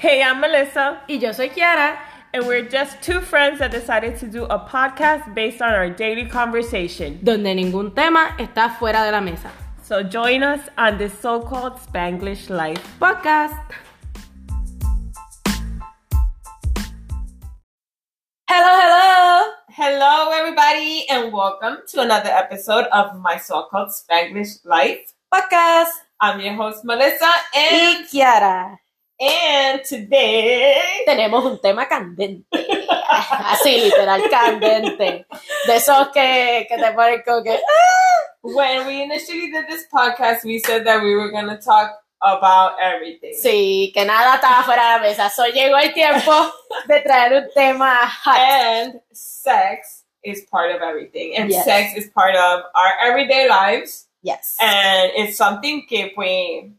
Hey, I'm Melissa, Y yo soy Kiara. and we're just two friends that decided to do a podcast based on our daily conversation. donde ningún tema está fuera de la mesa. So join us on this so called Spanglish life. Podcast. Hello, hello. Hello, everybody, and welcome to another episode of my so called Spanglish life. Podcast. I'm your host, Melissa, and, Y Kiara. And today. Tenemos un tema candente. Así, literal, candente. De esos que, que te ponen como que. When we initially did this podcast, we said that we were going to talk about everything. Sí, que nada estaba fuera de la mesa. So llegó el tiempo de traer un tema hot. And sex is part of everything. And Yes. sex is part of our everyday lives. Yes. And it's something que, pues,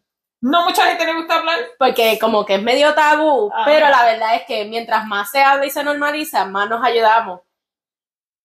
no mucha gente le gusta hablar. Porque como que es medio tabú, Ajá. pero la verdad es que mientras más se habla y se normaliza, más nos ayudamos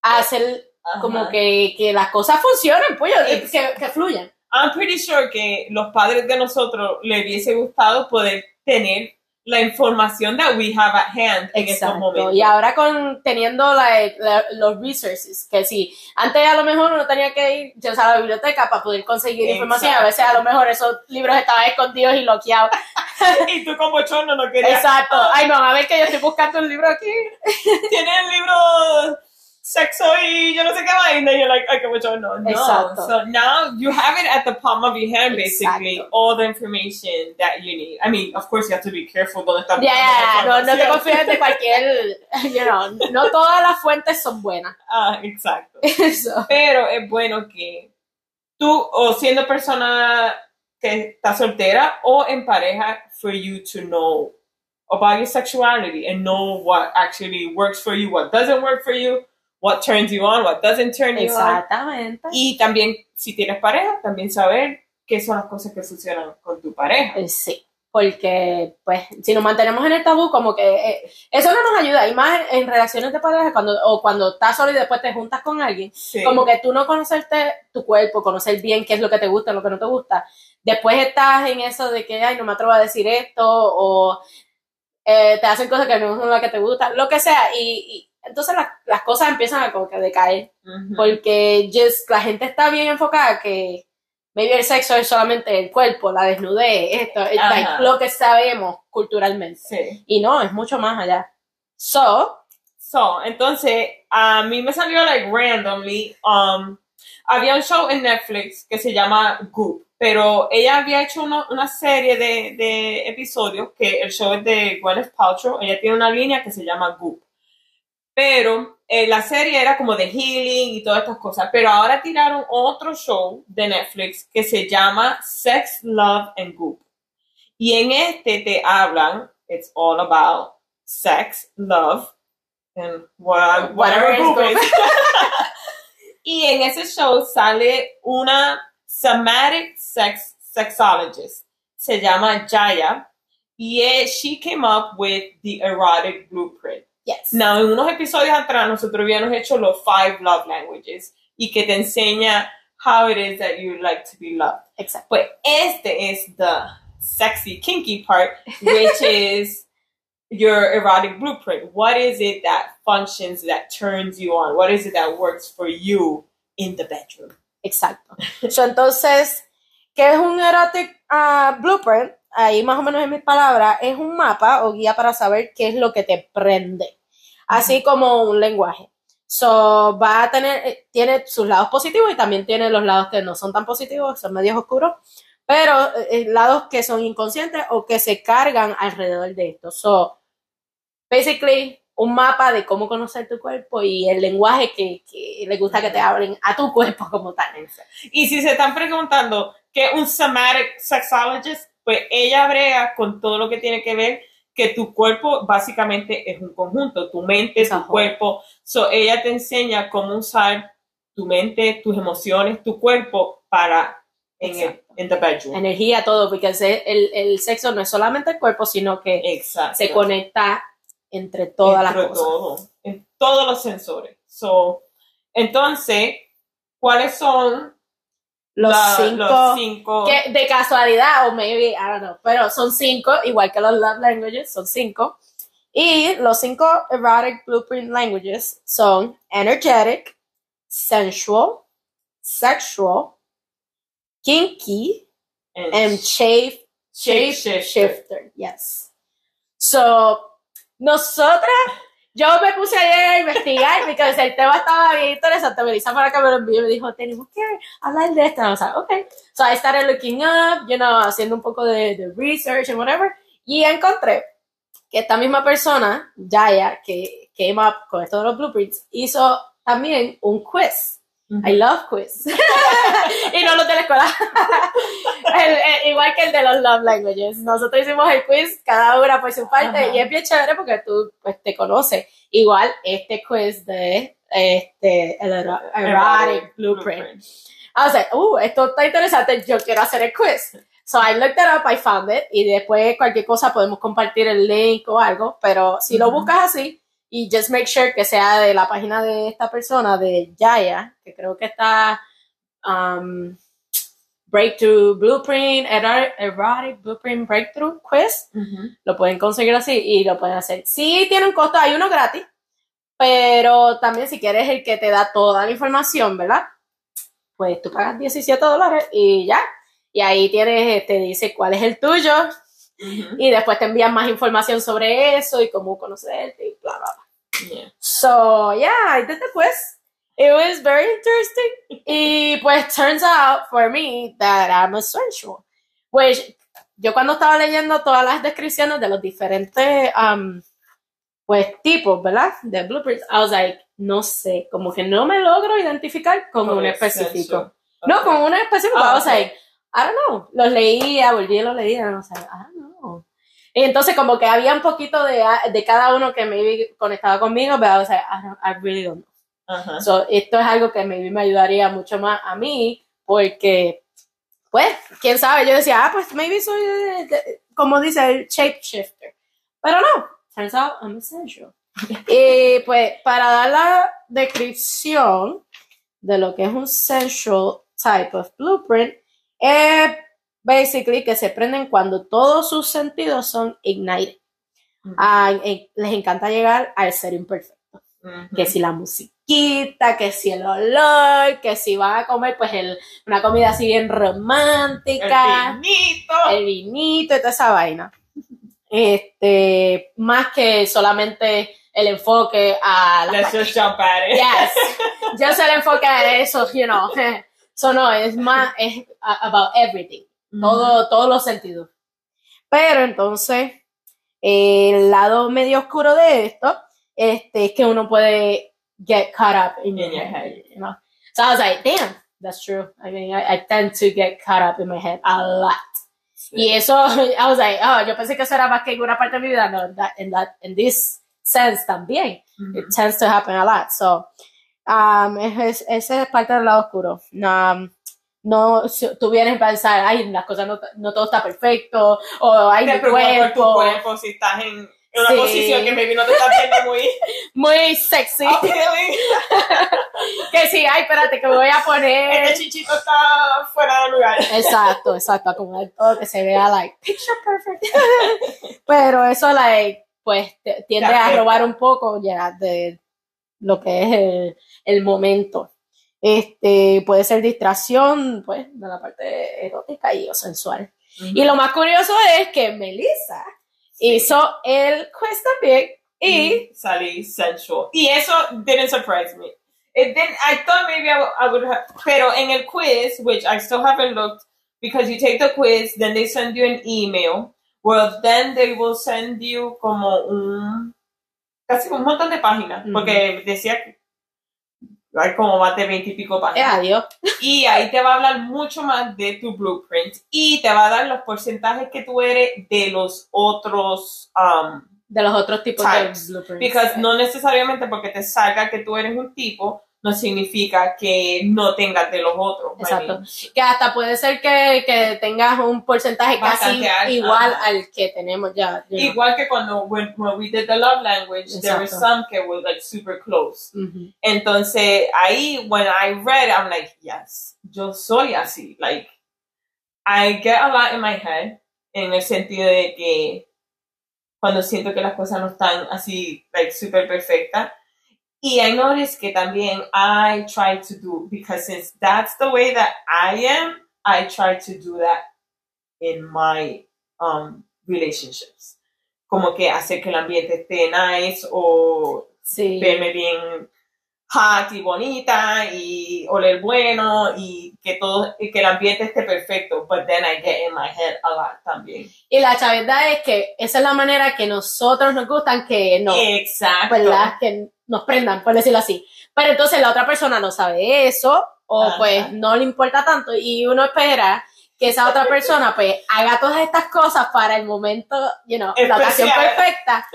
a hacer como que, que las cosas funcionen, pues, que, que, que fluyan. I'm pretty sure que los padres de nosotros le hubiese gustado poder tener la información that we have at hand en estos Exacto. momentos. Y ahora con teniendo like, la- los resources, que sí, antes a lo mejor uno tenía que ir yo, sé, a la biblioteca para poder conseguir información, a veces a lo mejor esos libros estaban escondidos y bloqueados. y tú como chorno no querías. Exacto. Ay, no, a ver que yo estoy buscando un libro aquí. Tienes el libro sexo y yo no sé qué más. And then you're like, ay, qué bochorno. No. Exacto. So now you have it at the palm of your hand, basically, Exacto. all the information that you need. I mean, of course, you have to be careful donde estás Ya, ya, buscando la no, no te confíes de cualquier, you know, no todas las fuentes son buenas. Ah, exacto. Eso. Pero es bueno que tú, o siendo persona que está soltera o en pareja, for you to know about your sexuality and know what actually works for you, what doesn't work for you, what turns you on, what doesn't turn you on. Exactamente. Y también, si tienes pareja, también saber qué son las cosas que funcionan con tu pareja. Eh, Sí, porque pues si nos mantenemos en el tabú, como que eh, eso no nos ayuda, y más en, en relaciones de pareja, cuando, o cuando estás solo y después te juntas con alguien, Sí. como que tú no conocerte tu cuerpo, conocer bien qué es lo que te gusta, lo que no te gusta, después estás en eso de que, ay, no me atrevo a decir esto, o eh, te hacen cosas que no son las que te gustan, lo que sea, y, y entonces las, las cosas empiezan a como que decaer. Porque just, la gente está bien enfocada que maybe el sexo es solamente el cuerpo, la desnudez, esto, es like, lo que sabemos culturalmente. Sí. Y no, es mucho más allá. So, So, entonces, a mí me salió like randomly, um, había un show en Netflix que se llama Goop, pero ella había hecho uno- una serie de, de episodios que el show es de Gwyneth Paltrow, ella tiene una línea que se llama Goop, pero eh, la serie era como de healing y todas estas cosas, pero ahora tiraron otro show de Netflix que se llama Sex, Love and Goop. Y en este te hablan, it's all about sex, love, and what- whatever Whatever is Goop Goop. is. y en ese show sale una somatic sex sexologist. Se llama Jaya. Y eh, she came up with the erotic blueprint. Yes. Now, en unos episodios atrás, nosotros habíamos hecho los five love languages y que te enseña how it is that you like to be loved. Exacto. Pues este es the sexy, kinky part, which is your erotic blueprint. What is it that functions, that turns you on? What is it that works for you in the bedroom? Exacto. So, entonces, ¿qué es un erotic ah, blueprint? Ahí más o menos en mis palabras, es un mapa o guía para saber qué es lo que te prende. Así como un lenguaje. So, va a tener, eh, tiene sus lados positivos y también tiene los lados que no son tan positivos, son medios oscuros, pero eh, eh, lados que son inconscientes o que se cargan alrededor de esto. So, basically, un mapa de cómo conocer tu cuerpo y el lenguaje que, que le gusta que te hablen a tu cuerpo como tal. Y si se están preguntando qué es un somatic sexologist, pues ella brega con todo lo que tiene que ver que tu cuerpo básicamente es un conjunto, tu mente, tu cuerpo. So ella te enseña cómo usar tu mente, tus emociones, tu cuerpo para en el in the bedroom. Energía, todo, porque el, el, el sexo no es solamente el cuerpo, sino que Exacto. se conecta entre todas las cosas. todo, en todos los sensores. So, entonces, ¿cuáles son los la- cinco, los cinco. que de casualidad, o maybe, I don't know, pero son cinco, igual que los love languages, son cinco. Y los cinco erotic blueprint languages son energetic, sensual, sexual, kinky, and and shape, shape Shape shifter. Yes. So, nosotras, yo me puse a investigar porque el tema estaba bien interesante. Melissa para que me lo envió y me dijo, tenemos que hablar de esto. Was like, okay. So I started looking up, you know, haciendo un poco de, de research and whatever. Y encontré que esta misma persona, Jaya, que came up con esto de los blueprints, hizo también un quiz. I love quiz. y no los de la escuela. El- el- igual que el de los love languages. Nosotros hicimos el quiz, cada una por su parte, Ajá. y es bien chévere porque tú pues, te conoces. Igual este quiz de este, el ero- erotic blueprint. I was like, uh, esto está interesante, yo quiero hacer el quiz. So I looked it up, I found it, y después cualquier cosa podemos compartir el link o algo, pero si lo buscas así, y just make sure que sea de la página de esta persona, de Jaya, que creo que está um, Breakthrough Blueprint, Erotic, Blueprint Breakthrough Quiz, Ujú. lo pueden conseguir así y lo pueden hacer. Sí tiene un costo, hay uno gratis, pero también si quieres el que te da toda la información, ¿verdad? Pues tú pagas 17 dólares y ya. Y ahí tienes, te dice cuál es el tuyo Y después te envían más información sobre eso y cómo conocerte y bla, bla, bla. Yeah. So, yeah, I did the quiz. It was very interesting. y pues turns out for me that I'm a sensual. Which yo cuando estaba leyendo todas las descripciones de los diferentes um, pues tipos, ¿verdad? De blueprints, I was like, no sé, como que no me logro identificar con un específico. No, con un específico. Ah, I was ok. like, I don't know. Los leía, volví y los leía, no sé, I don't know. Y entonces como que había un poquito de, de cada uno que maybe conectaba conmigo, pero I was like, I, don't, I really don't know. Ajá. So, esto es algo que maybe me ayudaría mucho más a mí, porque, pues, quién sabe, yo decía, ah, pues maybe soy, de- de- como dice, el shapeshifter. Pero no, turns out I'm essential. y pues, para dar la descripción de lo que es un sensual type of blueprint, es basically que se prenden cuando todos sus sentidos son ignited. Ah, eh, les encanta llegar al ser imperfecto que si la musiquita, que si el olor, que si van a comer pues el, una comida así bien romántica, El pinito. el vinito y toda esa vaina. Este, más que solamente el enfoque a la Let's just jump at it. Yes. Le enfoque a eso, you know. Eso no, es más, es about everything. Todo, todos los sentidos. Pero entonces, el lado medio oscuro de esto, este, es que uno puede get caught up in your head, you know. So I was like, damn, that's true. I mean, I, I tend to get caught up in my head a lot. Y eso, I was like, oh, yo pensé que eso era más que en una parte de mi vida. No, that, in, that, in this sense también. It tends to happen a lot. So, um, es- es- ese es parte del lado oscuro. Um, no, si tú vienes a pensar, ay, las cosas no, no todo está perfecto, o ay, mi por tu cuerpo, cuerpo si estás en, una Sí. posición que maybe no te estás viendo muy muy sexy, que sí, ay, espérate, que me voy a poner. Este chichito está fuera de lugar. Exacto, exacto, acomodar todo que se vea, like, picture perfect. Pero eso, like, pues, tiende Te a robar un poco ya de lo que es el, el momento. Este, puede ser distracción, pues, de la parte erótica y o sensual. Y lo más curioso es que Melissa hizo el quiz también y salí sensual. Y eso didn't surprise me. It didn't, I thought maybe I, I would have, pero en el quiz, which I still haven't looked, because you take the quiz, then they send you an email, well, then they will send you como un, casi un montón de páginas, porque decía que hay como más de 20 y pico eh, páginas. adiós. Y ahí te va a hablar mucho más de tu blueprint y te va a dar los porcentajes que tú eres de los otros, um, De los otros tipos Types. de blueprints. Because no necesariamente porque te salga que tú eres un tipo, no significa que no tengas de los otros. I Exacto. mean, Que hasta puede ser que, que tengas un porcentaje casi Bastante alto, igual al que tenemos ya. you know. Igual que cuando when, when we did the love language, there were Exacto. some que were like super close. Ujú. Entonces, ahí, when I read, I'm like, yes, yo soy así. Like, I get a lot in my head, en el sentido de que cuando siento que las cosas no están así, like, super perfectas. Y I noticed que también I try to do, because since that's the way that I am, I try to do that in my um, relationships. Como que hacer que el ambiente esté nice o Sí. verme bien hot y bonita y oler bueno y que todo y que el ambiente esté perfecto but then I get in my head a lot también Y la chavedad es que esa es la manera que nosotros nos gustan que no, exacto ¿verdad? Que nos prendan, por decirlo así. Pero entonces la otra persona no sabe eso o Ajá. pues no le importa tanto y uno espera que esa otra persona pues haga todas estas cosas para el momento, you know, la ocasión Especial. perfecta,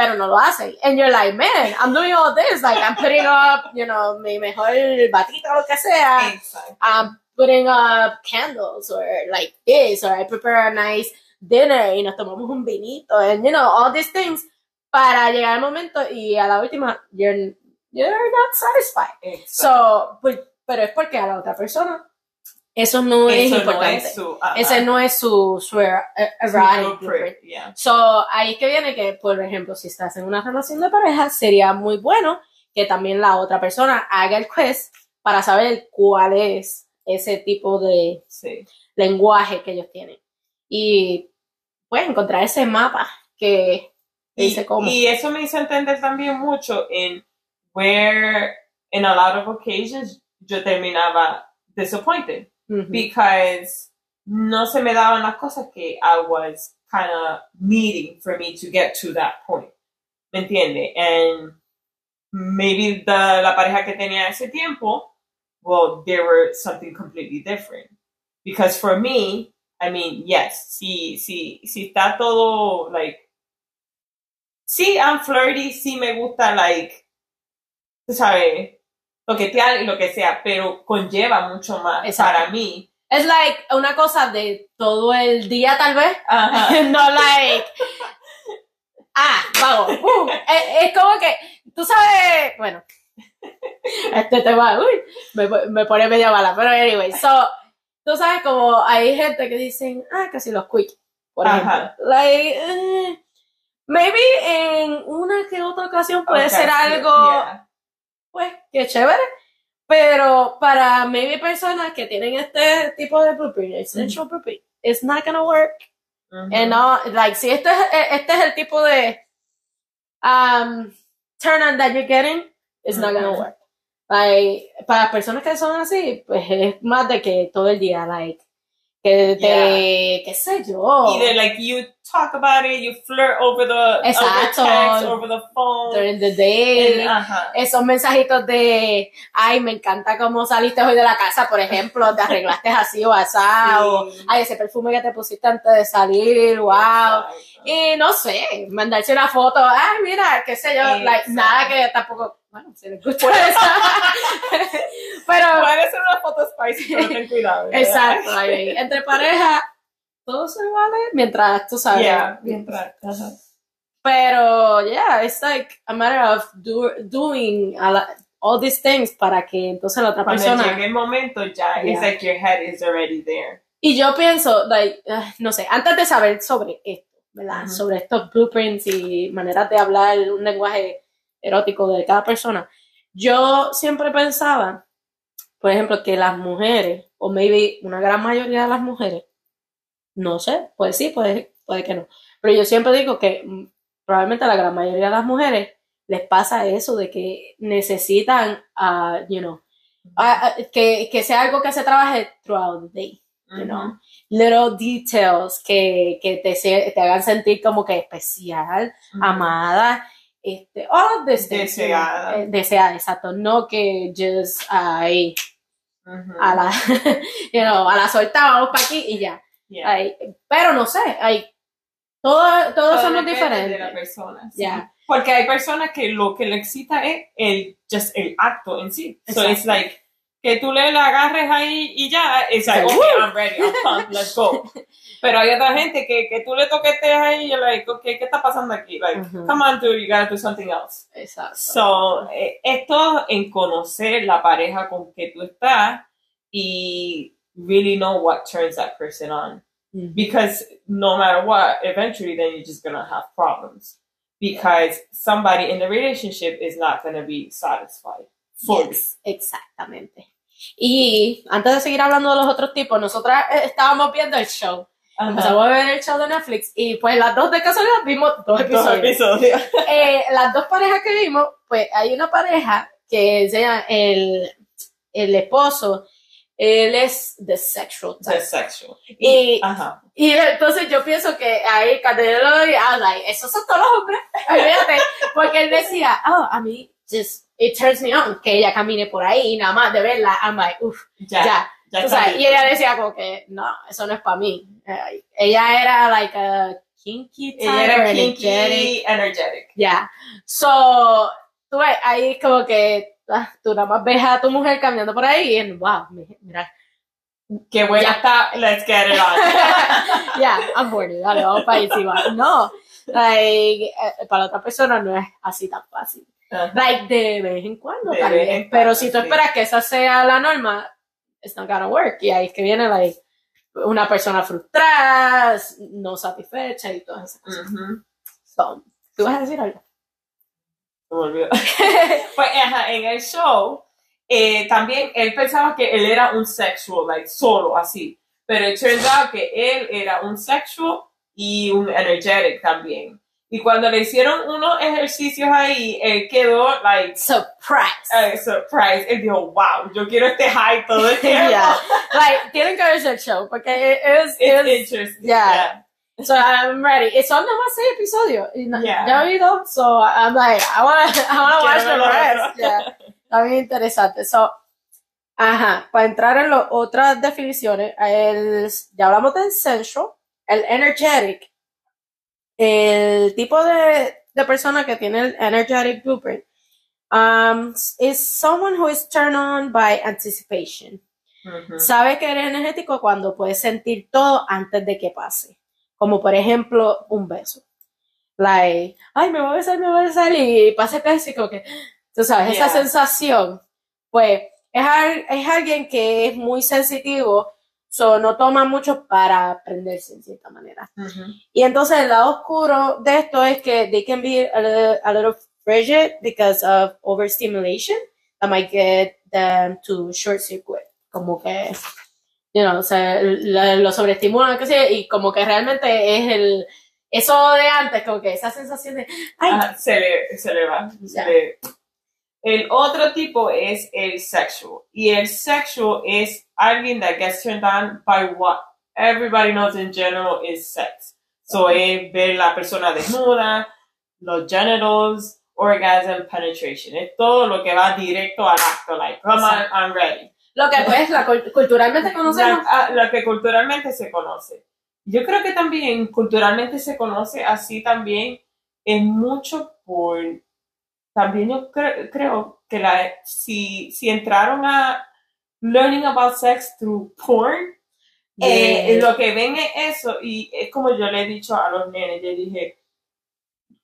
pero no lo hacen. And you're like, man, I'm doing all this, like I'm putting up, you know, mi mejor batita o lo que sea. exacto I'm putting up candles or like this, or I prepare a nice dinner y nos tomamos un vinito, and you know, all these things para llegar al momento y a la última, you're, you're not satisfied. exacto. So, pues, pero es porque a la otra persona eso no es no importante. es su ajá, Ese no es su, su er- er- blueprint, yeah. So, ahí es que viene que, por ejemplo, si estás en una relación de pareja, sería muy bueno que también la otra persona haga el quiz para saber cuál es ese tipo de sí lenguaje que ellos tienen. Y pues encontrar ese mapa que y, dice cómo. y eso me hizo entender también mucho en where in a lot of occasions yo terminaba disappointed Ujú. because no se me daban las cosas que I was kind of needing for me to get to that point. ¿Me entiende? And maybe the, la pareja que tenía ese tiempo, well, they were something completely different. Because for me, I mean, yes, si, si, si está todo, like, sí, I'm flirty, sí me gusta, like, sabes, toquetear y lo que sea, pero conlleva mucho más Exacto. para mí. Es like una cosa de todo el día, tal vez. Ajá. no like. Ah, vamos. uh, es, es como que, tú sabes, bueno, este tema, uy, me, me pone media bala, pero anyway, so, tú sabes como hay gente que dicen, ah, que si los quick, por ejemplo. Ajá. Like, eh, maybe en una que otra ocasión puede Okay, ser algo, yeah. Pues, que chévere. Pero para maybe personas que tienen este tipo de blueprint, essential blueprint, it's not gonna work. And no, like, si este es, este es el tipo de um, turn on that you're getting, it's not gonna work. Like, para personas que son así, pues es más de que todo el día, like, que te, qué sé yo, Either like you talk about it, you flirt over the over Exacto. text, over the phone. during the day, and- ajá. esos mensajitos de, ay, me encanta cómo saliste hoy de la casa, por ejemplo, te arreglaste así o asado, Sí. ay, ese perfume que te pusiste antes de salir, wow. Exacto. Y no sé, mandarse una foto, ay, mira, qué sé yo, like, nada que tampoco, bueno, si les gusta eso. Pero, Puede ser una foto spicy, pero ten cuidado. ¿verdad? exacto, ahí, entre pareja, todo se vale mientras tú sabes. Yeah, mientras. ajá. Pero, yeah, it's like a matter of do, doing a la- all these things para que entonces la otra Cuando persona. llegue el momento, ya, Yeah. it's like your head is already there. Y yo pienso, like, ah, no sé, antes de saber sobre esto, ¿verdad? Ujú. Sobre estos blueprints y maneras de hablar un lenguaje erótico de cada persona, yo siempre pensaba, por ejemplo, que las mujeres, o maybe una gran mayoría de las mujeres, no sé, pues sí, puede, puede que no, pero yo siempre digo que mm, probablemente a la gran mayoría de las mujeres les pasa eso de que necesitan, ah, you know, ah, ah, que, que sea algo que se trabaje throughout the day you know, little details que, que te, te hagan sentir como que especial, amada, este, you know, Deseada. eh, deseada, exacto, no que just ahí, Ujú. a la, you know, a la suelta, vamos para aquí y ya, Yeah. Ay, pero no sé, hay, todo, todos Todo somos diferentes, de la persona. sí. ya, Porque hay personas que lo que le excita es el, just el acto en sí. So Exacto. it's like, que tú le la agarres ahí y ya, it's like, okay, I'm ready, I'm pumped, let's go. Pero hay otra gente que, que tú le toqueteas ahí y you're like, okay, ¿qué está pasando aquí? Like, Ujú. come on, dude, you gotta do something else. Exacto. So, eh, esto en conocer la pareja con que tú estás y really know what turns that person on. Because no matter what, eventually then you're just gonna have problems. Because somebody in the relationship is not gonna be satisfied exactamente. Y antes de seguir hablando de los otros tipos, nosotras eh, estábamos viendo el show. Ajá. Empezamos a ver el show de Netflix y pues las dos de casualidad vimos dos Dos episodios. Eh, las dos parejas que vimos, pues hay una pareja que se llama el, el esposo, él es the sexual type. The sexual. Y, Ajá. y entonces yo pienso que ahí, cuando yo lo vi, I was like, esos son todos los hombres. Olvídate. Porque él decía, oh, a mí, just, it turns me on que ella camine por ahí y nada más de verla, I'm like, uff, Ya. ya. ya sabes, y ella decía como que, no, eso no es para mí. Eh, ella era like a kinky type, Ella era or energetic. kinky, energetic. Ya. So, tú ves, ahí como que ah, tú nada más ves a tu mujer caminando por ahí y wow, mi- mira, Qué buena Ya. está. Let's get it on. ya, I'm horny, dale, vamos para encima. No, like, eh, para otra persona no es así tan fácil. Ajá. Like, de vez en cuando, De en Pero si tú sí. esperas que esa sea la norma, it's not gonna work. Y ahí es que viene, like, una persona frustrada, no satisfecha y todas esas cosas. Ujú. So, ¿Tú vas a decir algo? Me. Pues ajá, en el show, eh, también él pensaba que él era un sexual, like solo así. Pero it turns out que él era un sexual y un energetic también. Y cuando le hicieron unos ejercicios ahí, él quedó like Surprise. eh, surprised. Él dijo, wow, yo quiero este high todo el tiempo. Yeah. Like, tienen que verse el show porque es, It's es, interesting. yeah. so I'm ready. Y son nada más seis episodios. No- Yeah. Ya he oído, so I'm like, I wanna, I wanna watch the ver rest. Yeah. Está bien interesante. So, ajá, para entrar en las otras definiciones, el, ya hablamos del sensual, el energetic, el tipo de, de persona que tiene el energetic blueprint, um, is someone who is turned on by anticipation. Ujú. Sabe que eres energético cuando puedes sentir todo antes de que pase. Como por ejemplo, un beso. Like, ay, me voy a besar, me voy a besar y pasa el beso y como que, tú sabes, esa sensación, pues es, al- es alguien que es muy sensitivo, so no toma mucho para aprenderse en cierta manera. Ujú. Y entonces el lado oscuro de esto es que they can be a little, a little frigid because of overstimulation that might get them to short circuit. Como que, you know, se, lo, lo sobreestimulan, qué sé yo, y como que realmente es el, eso de antes, como que esa sensación de, ay, se le, se le va. se Ya. le- El otro tipo es el sexual. Y el sexual es alguien that gets turned on by what everybody knows in general is sex. So es ver la persona desnuda, los genitals, orgasm, penetration. Es todo lo que va directo al acto. Like, come on. I'm ready. lo que pues la, cul- culturalmente conocemos. La- ah, lo que culturalmente se conoce. Yo creo que también culturalmente se conoce así también es mucho por también yo cre- creo que la si si entraron a learning about sex through porn eh, lo que ven es eso y es como yo le he dicho a los nenes yo dije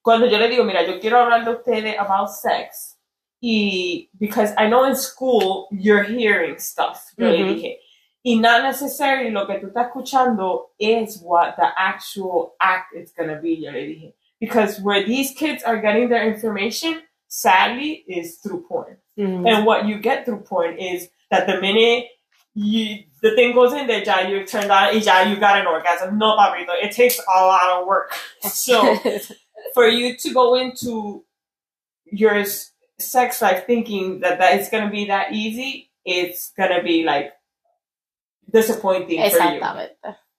cuando yo le digo mira yo quiero hablar de ustedes about sex y because I know in school you're hearing stuff yo le Ujú. dije y not necessarily lo que tú estás escuchando is what the actual act is going to be yo le dije because where these kids are getting their information sadly is through porn Mm. and what you get through porn is that the minute you the thing goes in there, ya you turned on, y ya you got an orgasm. No, papito, it takes a lot of work. So for you to go into your sex life thinking that that it's gonna be that easy, it's gonna be like disappointing for you.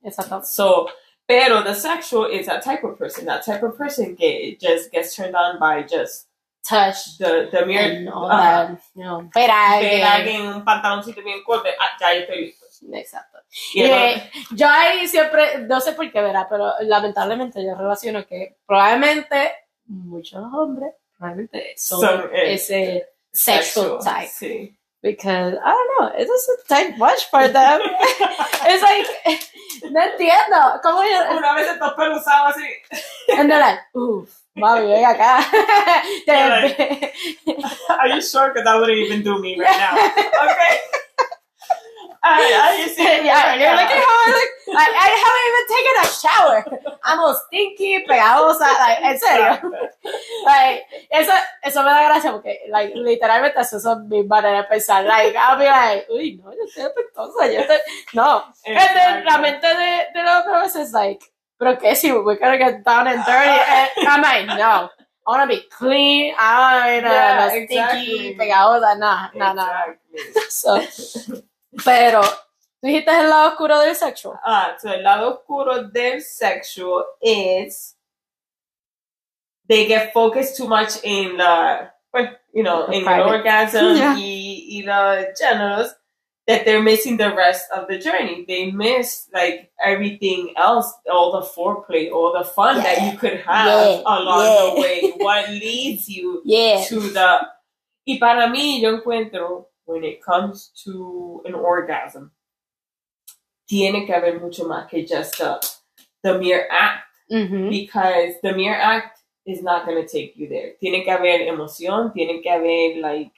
Exactamente. So, pero the sexual is that type of person. That type of person get just gets turned on by just Touch. the the mere and all that, you know, ver a ver alguien. a alguien en un pantaloncito bien corto, ah, ya yo estoy listo. Exacto. Y Eh, yo ahí siempre, no sé por qué, verá, pero lamentablemente yo relaciono que probablemente muchos hombres realmente son, Son, eh, ese sexual type. Sí. Because, I don't know, it doesn't take much for them. it's like, no entiendo. ¿Cómo yo? Una vez estos pelos usados así. And they're like, uff, mami, ven acá. They're Are you sure? Because that wouldn't even do me right now. Okay. Ay, ay, sí. yeah, you're looking I look. I, I haven't even taken a shower. I'm all stinky, pegajosa, like, en serio. Like, eso, eso me da gracia porque, like, literalmente eso son mis maneras de pensar. Like, I'll be like, uy, no, yo estoy apestosa, yo estoy, no. And then la mente de, de los hombres es like, pero qué si we're gonna get down and dirty? And I'm like, no. I wanna be clean, I wanna Yeah, no stinky, exactly. pegajosa, no, no, no. Exactly. So, pero, tú dijiste el lado oscuro del sexual. Ah, so el lado oscuro del sexual is they get focused too much in the, pues, you know, The in the private. orgasm Yeah. y, y los genitals that they're missing the rest of the journey. They miss like everything else, all the foreplay, all the fun that you could have Yeah. along Yeah. the way. What leads you Yeah. to the y para mí yo encuentro when it comes to an orgasm tiene que haber mucho más que just the, the mere act Mhm. because the mere act is not going to take you there tiene que haber emoción tiene que haber like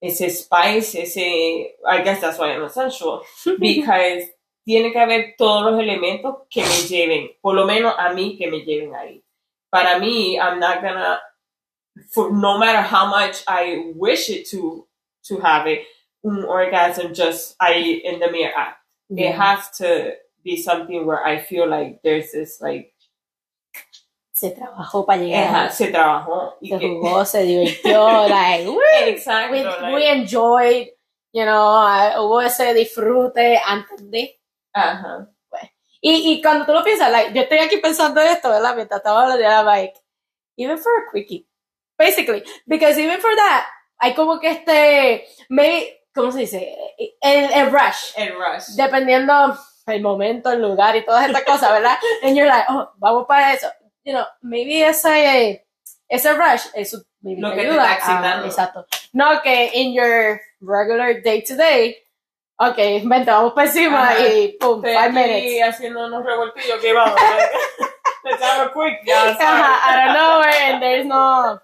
ese spice ese I guess that's why I'm a sensual because tiene que haber todos los elementos que me lleven, por lo menos a mí que me lleven ahí. Para mí, I'm not gonna, for no matter how much I wish it to to have it, un orgasm just I in the mere act. It has to be something where I feel like there's this like Se trabajó para llegar. ajá, se trabajó y Se que- jugó, se divirtió, like, woo, exacto, we, like, we enjoyed, you know, ah, hubo ese disfrute antes de. ajá, Y, y cuando tú lo piensas, like, yo estoy aquí pensando esto, ¿verdad? Mientras estaba hablando, era like, even for a quickie, basically, because even for that, hay como que este, maybe, ¿cómo se dice? El, el rush, el rush. dependiendo el momento, el lugar y todas estas cosas, ¿verdad? And you're like, oh, vamos para eso. You know, maybe ese, ese rush, eso maybe Lo te que te ayuda. está excitando. a- exacto. No que in your regular day to day, ok, vente, vamos para encima Ajá. y pum, Estoy five minutes. haciendo unos revoltillos que vamos. Let's have a quick, sabes. Ajá, I don't know, and there's no,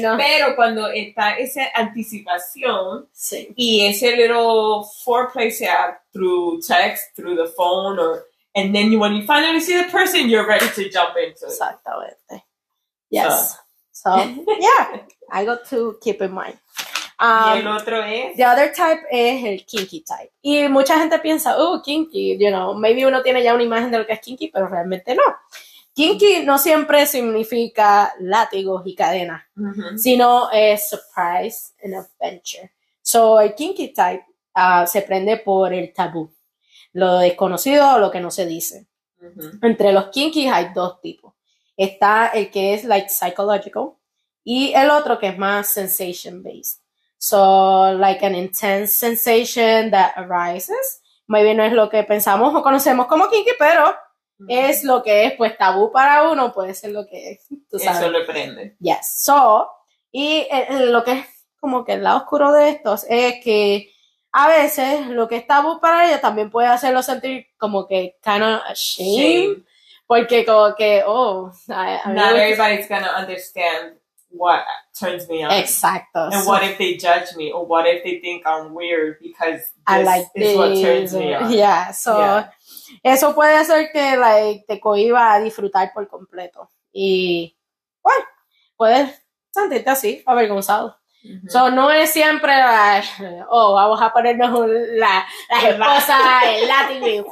no. Pero cuando está esa anticipación Sí. y ese little foreplay sea through text, through the phone, or and then you, when you finally see the person, you're ready to jump into it. Exactamente. Yes. So, yeah, I got to keep in mind. y el Um, otro es the other type es el kinky type. Y mucha gente piensa, oh, kinky, you know, maybe uno tiene ya una imagen de lo que es kinky, pero realmente no. Kinky no siempre significa látigos y cadenas, sino es surprise and adventure. So, el kinky type ah, se prende por el tabú, lo desconocido o lo que no se dice. Entre los kinky hay dos tipos. Está el que es like psychological y el otro que es más sensation based. So, like an intense sensation that arises. Maybe no es lo que pensamos o conocemos como kinky, pero es lo que es pues tabú para uno, puede ser lo que es, tú sabes. Eso le prende. Yes. So, y eh, eh, lo que es como que el lado oscuro de estos es que a veces lo que es tabú para ellos también puede hacerlo sentir como que kind of ashamed, Shame. porque como que, oh, a mí Not everybody's gonna understand what turns me on. Exacto. And So, what if they judge me, or what if they think I'm weird because this I like is what turns me on? Yeah, so, Yeah. eso puede hacer que like, te cohiba a disfrutar por completo. Y, bueno, puedes sentirte así, avergonzado. Ujú. So, no es siempre, la, oh, vamos a ponernos un- la, la esposa, el látigo y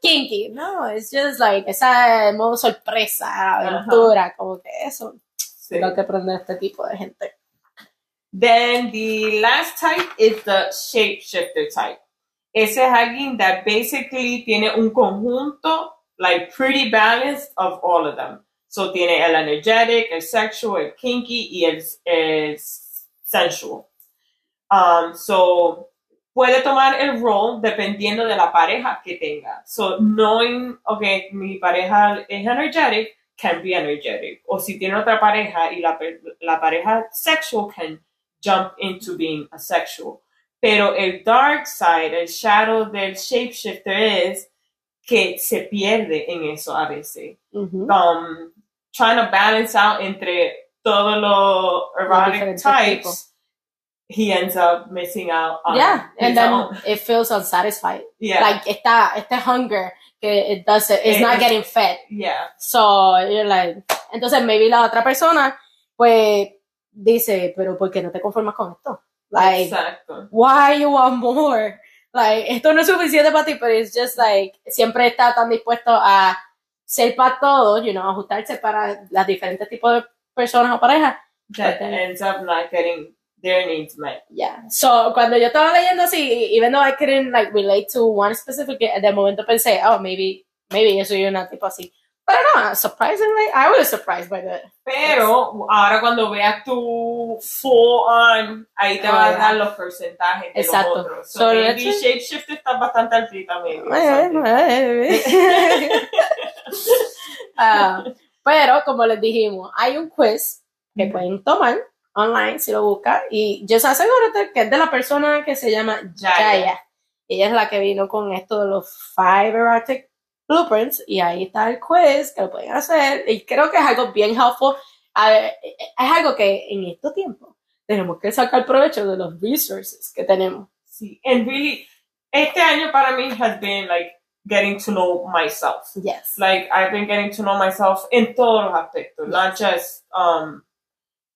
kinky. No, es just like esa modo sorpresa, aventura, como que eso Sí. es lo que prende este tipo de gente. Then the last type is the shapeshifter type. Ese es alguien that basically tiene un conjunto, like pretty balanced of all of them. So tiene el energetic, el sexual, el kinky y el, el sensual. Um, so puede tomar el rol dependiendo de la pareja que tenga. So knowing, okay, mi pareja es energetic, can be energetic. O si tiene otra pareja y la, la pareja sexual can jump into being asexual. Pero el dark side, el shadow del shapeshifter es que se pierde en eso a veces. Um, trying to balance out entre todos los erotic types, he ends up missing out on Yeah, and then own. it feels unsatisfied. Yeah, Like esta, este hunger que it doesn't, it's Eh, not getting fed. yeah. So, you're like, entonces maybe la otra persona, pues, dice, pero ¿por qué no te conformas con esto? Like, Exacto. why you want more? Like, esto no es suficiente para ti, pero it's just like, siempre está tan dispuesto a ser para todos, you know, ajustarse para las diferentes tipos de personas o parejas. That Okay. ends up not getting their needs met. Yeah. So, cuando yo estaba leyendo así, even though I couldn't like relate to one specific, de momento pensé, oh, maybe, maybe yo soy una tipo así. Pero no, surprisingly, I was surprised by that. Pero ahora cuando veas tu full on, ahí te Oh, va a yeah. dar los porcentajes de Exacto. los otros. So, So, maybe shapeshift está bastante altita, maybe. or Eh, something. eh. Pero, como les dijimos, hay un quiz que pueden tomar online si lo buscan. Y yo se asegúrate que es de la persona que se llama Jaya. Jaya. Ella es la que vino con esto de los five erotic blueprints. Y ahí está el quiz que lo pueden hacer. Y creo que es algo bien helpful. A ver, es algo que en estos tiempos tenemos que sacar provecho de los resources que tenemos. Sí, and really, este año para mí has been like getting to know myself. Yes. Like I've been getting to know myself in todos los aspectos, not just um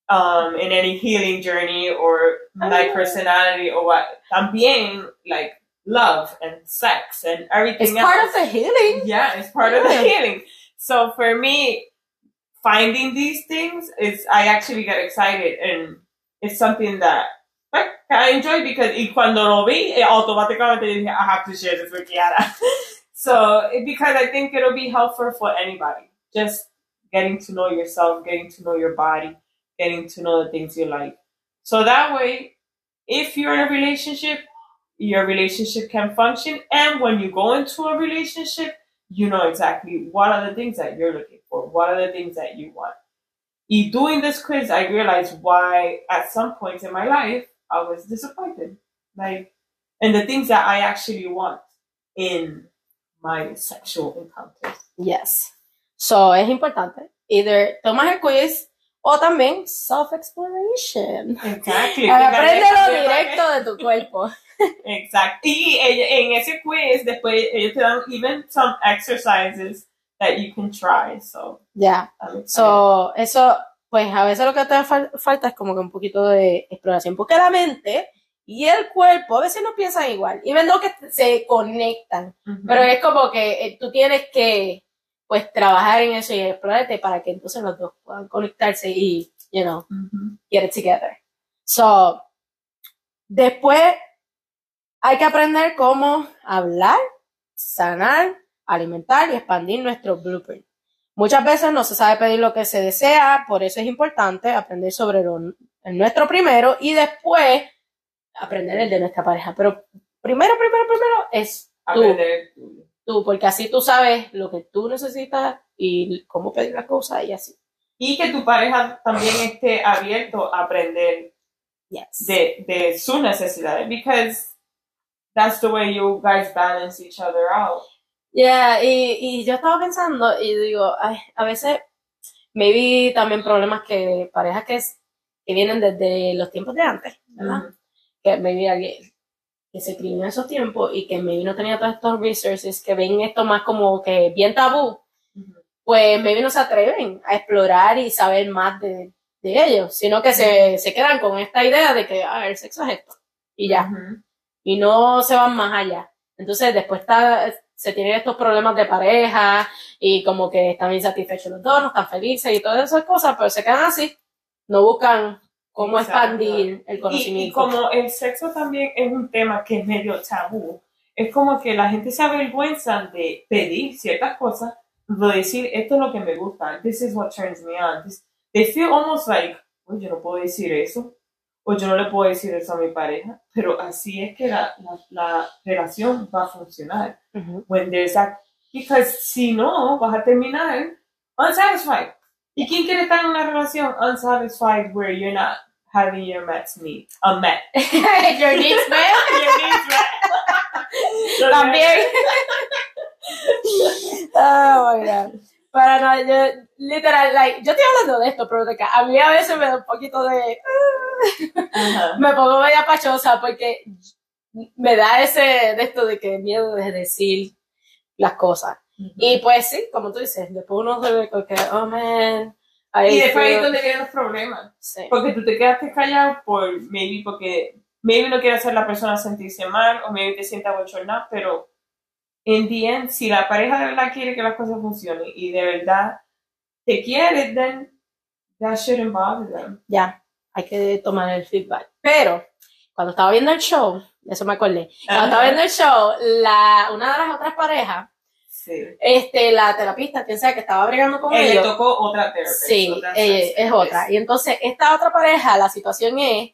um in any healing journey or Ah. personality or what. También like love and sex and everything It's part of the healing. yeah, it's part of the healing. So for me, finding these things is I actually get excited and it's something that like, I enjoy because y cuando lo vi, eh, automáticamente dije, I have to share this with Kiara. so it- because I think it'll be helpful for anybody. Just getting to know yourself, getting to know your body, getting to know the things you like. So that way, if you're in a relationship, your relationship can function. And when you go into a relationship, you know exactly what are the things that you're looking for, what are the things that you want. In doing this quiz, I realized why at some points in my life I was disappointed. Like, and the things that I actually want in my sexual encounters. Yes. So, es importante. Either tomas el quiz o también self-exploration. Exactly. Apréndelo directo de tu cuerpo. Exacto. Y en ese quiz, después ellos te dan even some exercises that you can try. So, excited. So, eso, pues a veces lo que te fal- falta es como que un poquito de exploración. Porque la mente y el cuerpo a veces no piensan igual. Y ven lo que se conectan. Pero es como que eh, tú tienes que, pues, trabajar en eso y explorarte para que entonces los dos puedan conectarse y, you know, get it together. So, después hay que aprender cómo hablar, sanar, alimentar y expandir nuestro blueprint. Muchas veces no se sabe pedir lo que se desea, por eso es importante aprender sobre lo, nuestro primero y después aprender el de nuestra pareja. Pero primero, primero, primero es tú, Aprender. tú, porque así tú sabes lo que tú necesitas y cómo pedir las cosas y así. Y que tu pareja también esté abierto a aprender Yes. de, de sus necesidades. Because that's the way you guys balance each other out. Yeah, y, y yo estaba pensando y digo, ay, a veces, maybe también problemas que parejas que, es- que vienen desde los tiempos de antes. Que maybe alguien que se crió en esos tiempos y que maybe no tenía todos estos resources, que ven esto más como que bien tabú, pues maybe no se atreven a explorar y saber más de, de ellos, sino que se, se quedan con esta idea de que, ah, el sexo es esto, y ya. Y no se van más allá. Entonces después está, se tienen estos problemas de pareja y como que están insatisfechos los dos, no están felices y todas esas cosas, pero se quedan así, no buscan cómo Exacto. expandir el Y, y conocimiento. como el sexo también es un tema que es medio tabú, es como que la gente se avergüenza de pedir ciertas cosas, de decir, esto es lo que me gusta, this is what turns me on. This- they feel almost like, oye, yo no puedo decir eso, o yo no le puedo decir eso a mi pareja, pero así es que la, la, la relación va a funcionar. Ujú. When there's that, because si no, vas a terminar Unsatisfied. ¿Y quién quiere estar en una relación unsatisfied where you're not having your mets meet? A met. Your needs met. Your needs met. También. oh my god. Para no, yo, literal, like, yo estoy hablando de esto, pero de que a mí a veces me da un poquito de. Ajá. me pongo media pachosa porque me da ese de esto de que miedo de decir las cosas. Y pues sí, como tú dices, después uno se ve que, oh man. Ahí Y después ahí es donde vienen los problemas. sí. Porque tú te quedaste callado por, maybe porque, maybe no quiere hacer la persona sentirse mal, o maybe te sienta bochornado, pero en the end, si la pareja de verdad quiere que las cosas funcionen y de verdad te quiere, then that shouldn't bother them. ya, hay que tomar el feedback. Pero, cuando estaba viendo el show, eso me acordé, cuando Ajá. estaba viendo el show, la, una de las otras parejas, Sí. este, la terapista, quien sea que estaba bregando con Él le tocó otra terapia. sí, otra eh, es otra. Y entonces, esta otra pareja, la situación es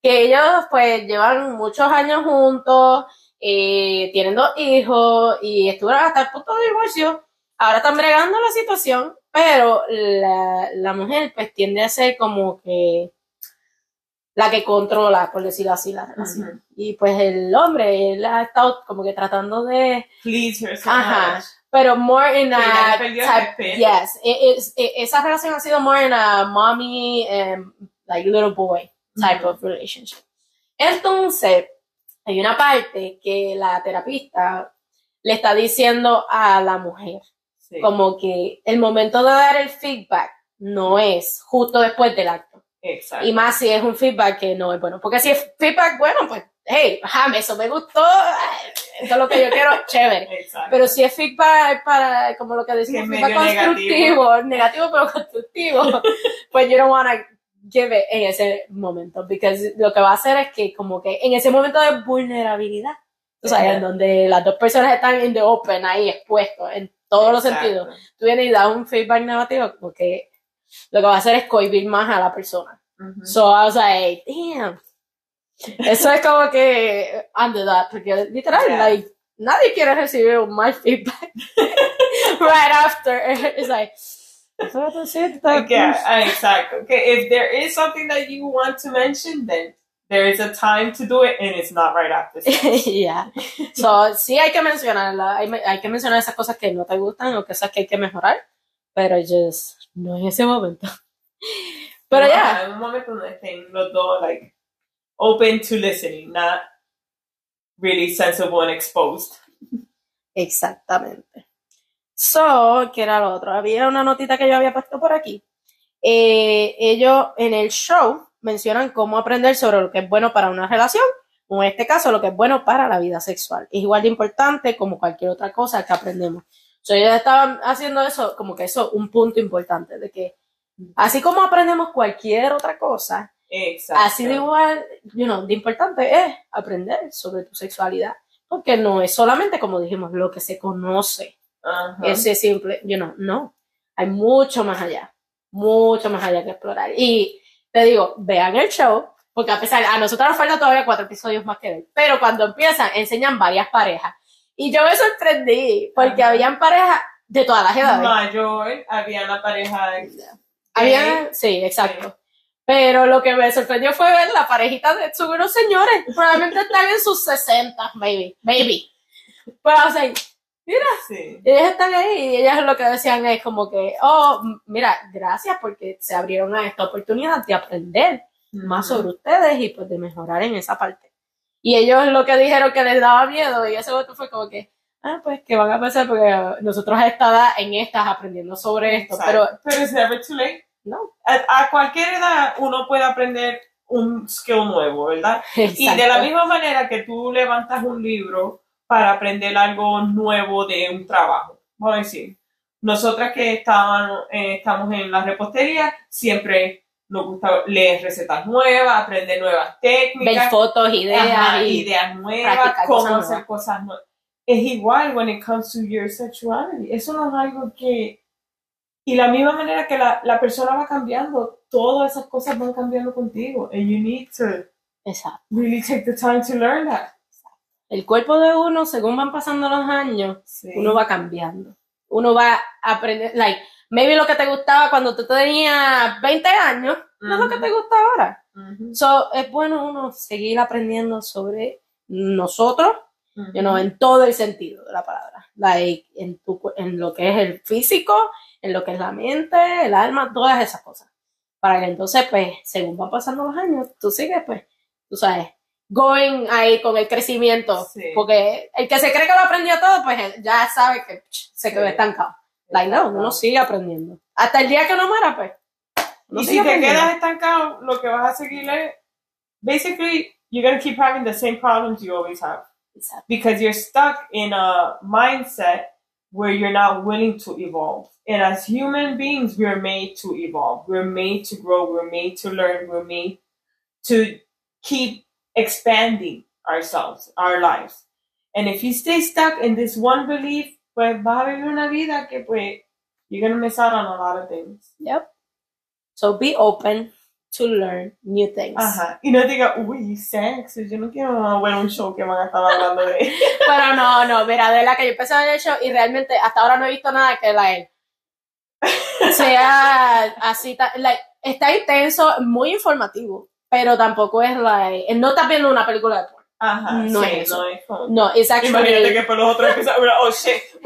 que ellos, pues, llevan muchos años juntos, eh, tienen dos hijos, y estuvieron hasta el punto de divorcio. Ahora están bregando la situación, pero la, la mujer, pues, tiende a ser como que la que controla, por decirlo así, la relación. Y pues el hombre, él ha estado como que tratando de Please her so Ajá. pero more in a type, yes, e- es- e- esa relación ha sido more in a mommy and like little boy type of relationship. Entonces, hay una parte que la terapista le está diciendo a la mujer, Sí. como que el momento de dar el feedback no es justo después del acto. Exacto. Y más si es un feedback que no es bueno. Porque si es feedback bueno, pues, hey, jame, eso me gustó, esto es lo que yo quiero, chévere. Exacto. Pero si es feedback para, como lo que decimos, feedback constructivo, negativo. pero constructivo, pues you don't wanna give it en ese momento, porque lo que va a hacer es que como que en ese momento de vulnerabilidad, o sea, en donde las dos personas están in the open, ahí expuestos, en todos los Exacto. sentidos, tú vienes y das un feedback negativo, porque lo que va a hacer es cohibir más a la persona. Ujú. So I was like, damn. Eso es como que under that, porque literal, Yeah. like, nadie quiere recibir un mal feedback right after. It's like, Yeah, ah, exacto. Okay, if there is something that you want to mention, then there is a time to do it, and it's not right after. yeah. So, sí hay que mencionarla, hay, hay que mencionar esas cosas que no te gustan o cosas que hay que mejorar, pero just no en ese momento. Pero No, ya, En un momento donde estén los dos, like, open to listening, not really sensible and exposed. Exactamente. So, ¿qué era lo otro? Había una notita que yo había puesto por aquí. Eh, ellos en el show mencionan cómo aprender sobre lo que es bueno para una relación, o en este caso lo que es bueno para la vida sexual. Es igual de importante como cualquier otra cosa que aprendemos. So, ellos estaban haciendo eso, como que eso, un punto importante, de que así como aprendemos cualquier otra cosa, Exacto. Así de igual, you know, de importante es aprender sobre tu sexualidad, porque no es solamente, como dijimos, lo que se conoce, Ajá. ese simple, you know, no, hay mucho más allá, mucho más allá que explorar. Y te digo, vean el show, porque a pesar, a nosotros nos falta todavía cuatro episodios más que ver, pero cuando empiezan, enseñan varias parejas. Y yo me sorprendí, porque Ajá. habían parejas de todas las edades. Mayor, había una pareja. Había, sí, exacto. Pero lo que me sorprendió fue ver la parejita de sus unos señores. Probablemente están en sus 60, maybe, maybe. Pero, o sea, Sí. ellas están ahí y ellas lo que decían es como que, oh, mira, gracias porque se abrieron a esta oportunidad de aprender más sobre ustedes y pues de mejorar en esa parte. Y ellos lo que dijeron que les daba miedo y ese voto fue como que, ah, pues que van a pasar porque nosotros a esta edad en estas aprendiendo sobre esto, pero Exacto. pero it's never too late. no. A, a cualquier edad uno puede aprender un skill nuevo, ¿verdad? Y de la Exacto. misma manera que tú levantas un libro para aprender algo nuevo de un trabajo, vamos a decir, nosotras que estaban, eh, estamos en la repostería, siempre nos gusta leer recetas nuevas, aprender nuevas Ver técnicas, fotos, ideas ajá, y ideas nuevas, cómo cosas hacer nuevas. cosas nuevas. Es igual when it comes to your sexuality. Eso no es algo que... Y la misma manera que la, la persona va cambiando, todas esas cosas van cambiando contigo. And you need to Exacto. really take the time to learn that. El cuerpo de uno, según van pasando los años, Sí. uno va cambiando. Uno va a aprender, like, maybe lo que te gustaba cuando tú tenías 20 años, no es lo que te gusta ahora. Ujú. So, es bueno uno seguir aprendiendo sobre nosotros, Ujú. you know, en todo el sentido de la palabra. Like, en, tu, en lo que es el físico, en lo que es la mente, el alma, todas esas cosas. Para que entonces, pues, según van pasando los años, tú sigues, pues, tú sabes, going ahí con el crecimiento. Sí. Porque el que se cree que lo aprendió todo, pues ya sabe que pch, se quedó Sí. estancado. Like, no, uno sigue aprendiendo. Hasta el día que no muera, pues. uno Y si te quedas estancado, lo que vas a seguir es, basically, you're going to keep having the same problems you always have. Exacto. Because you're stuck in a mindset where you're not willing to evolve. And as human beings, we're made to evolve. We're made to grow. We're made to learn. We're made to keep expanding ourselves, our lives. And if you stay stuck in this one belief, pues vas a vivir una vida que pues you're to miss out on a lot of things. Yep. So be open to learn new things. Ajá. Y no diga, uy, sexo, yo no quiero ver un show que van a estar hablando de Pero no, no, mira, de la que yo empecé a ver el show y realmente hasta ahora no he visto nada que like, sea así, like, está intenso, muy informativo, pero tampoco es like, no estás viendo una película de. Ajá. No sí, es eso. no es como- No, actually, Imagínate que por los otros episodios, oh shit,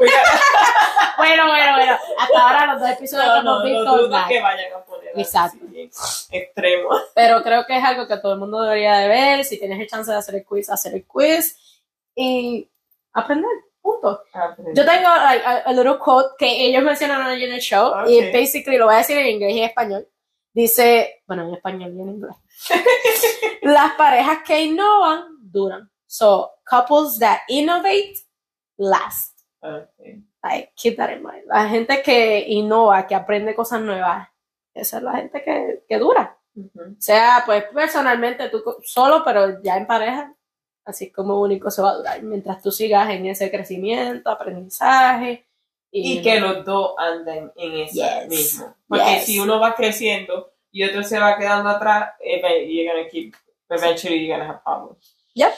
bueno, bueno, bueno, hasta ahora los dos episodios que no, hemos no, visto, no que vayan a poner Exacto. extremo. pero creo que es algo que todo el mundo debería de ver, si tienes el chance de hacer el quiz, hacer el quiz y aprender, punto. Yo tengo like, a, a little quote que ellos mencionan allí en el show y Ok. basically lo voy a decir en inglés y en español. Dice, bueno, en español y en inglés. Las parejas que innovan duran. So, couples that innovate last. Okay. Like, keep that in mind. La gente que innova, que aprende cosas nuevas, esa es la gente que, que dura. Ujú. Sea, pues personalmente tú solo, pero ya en pareja, así como único se va a durar. Mientras tú sigas en ese crecimiento, aprendizaje. Y que los dos anden en eso Yes. mismo. Porque Yes. si uno va creciendo y otro se va quedando atrás, eve- you're gonna keep, eventually you're gonna have problems. Yep.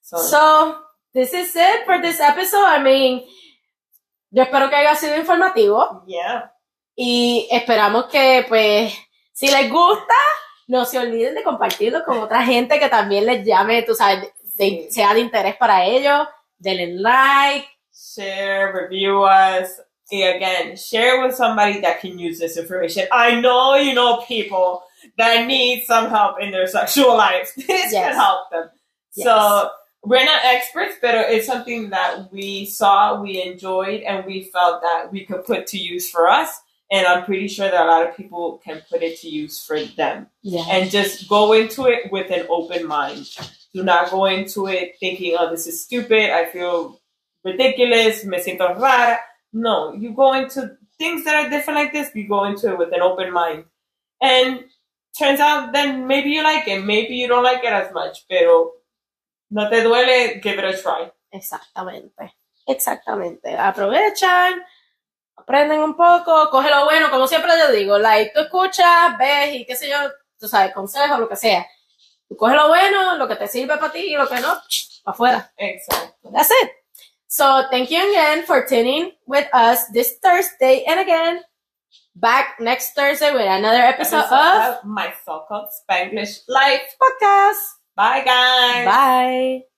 So, So, this is it for this episode. I mean, yo espero que haya sido informativo yeah. y esperamos que, pues, si les gusta, no se olviden de compartirlo con otra gente que también les llame, tú sabes, de- sea de interés para ellos. Denle like. Share, review us. Again, share with somebody that can use this information. I know you know people that need some help in their sexual lives. This Yes. can help them. Yes. So we're not experts, but it's something that we saw, we enjoyed, and we felt that we could put to use for us. And I'm pretty sure that a lot of people can put it to use for them. Yeah. And just go into it with an open mind. Do not go into it thinking, oh, this is stupid. I feel ridiculous. Me siento rara. No, you go into things that are different like this. You go into it with an open mind. And turns out then maybe you like it. Maybe you don't like it as much. Pero no te duele, give it a try. Exactamente. Exactamente. Aprovechan, aprenden un poco, coge lo bueno, como siempre yo digo, like, tú escuchas, ves y qué sé yo, tú sabes, consejos, lo que sea. Tú coge lo bueno, lo que te sirve para ti y lo que no, para afuera. Exactly. That's it. So thank you again for tuning with us this Thursday. And again, back next Thursday with another episode of my so-called Spanglish Life. Podcast. Bye, guys. Bye.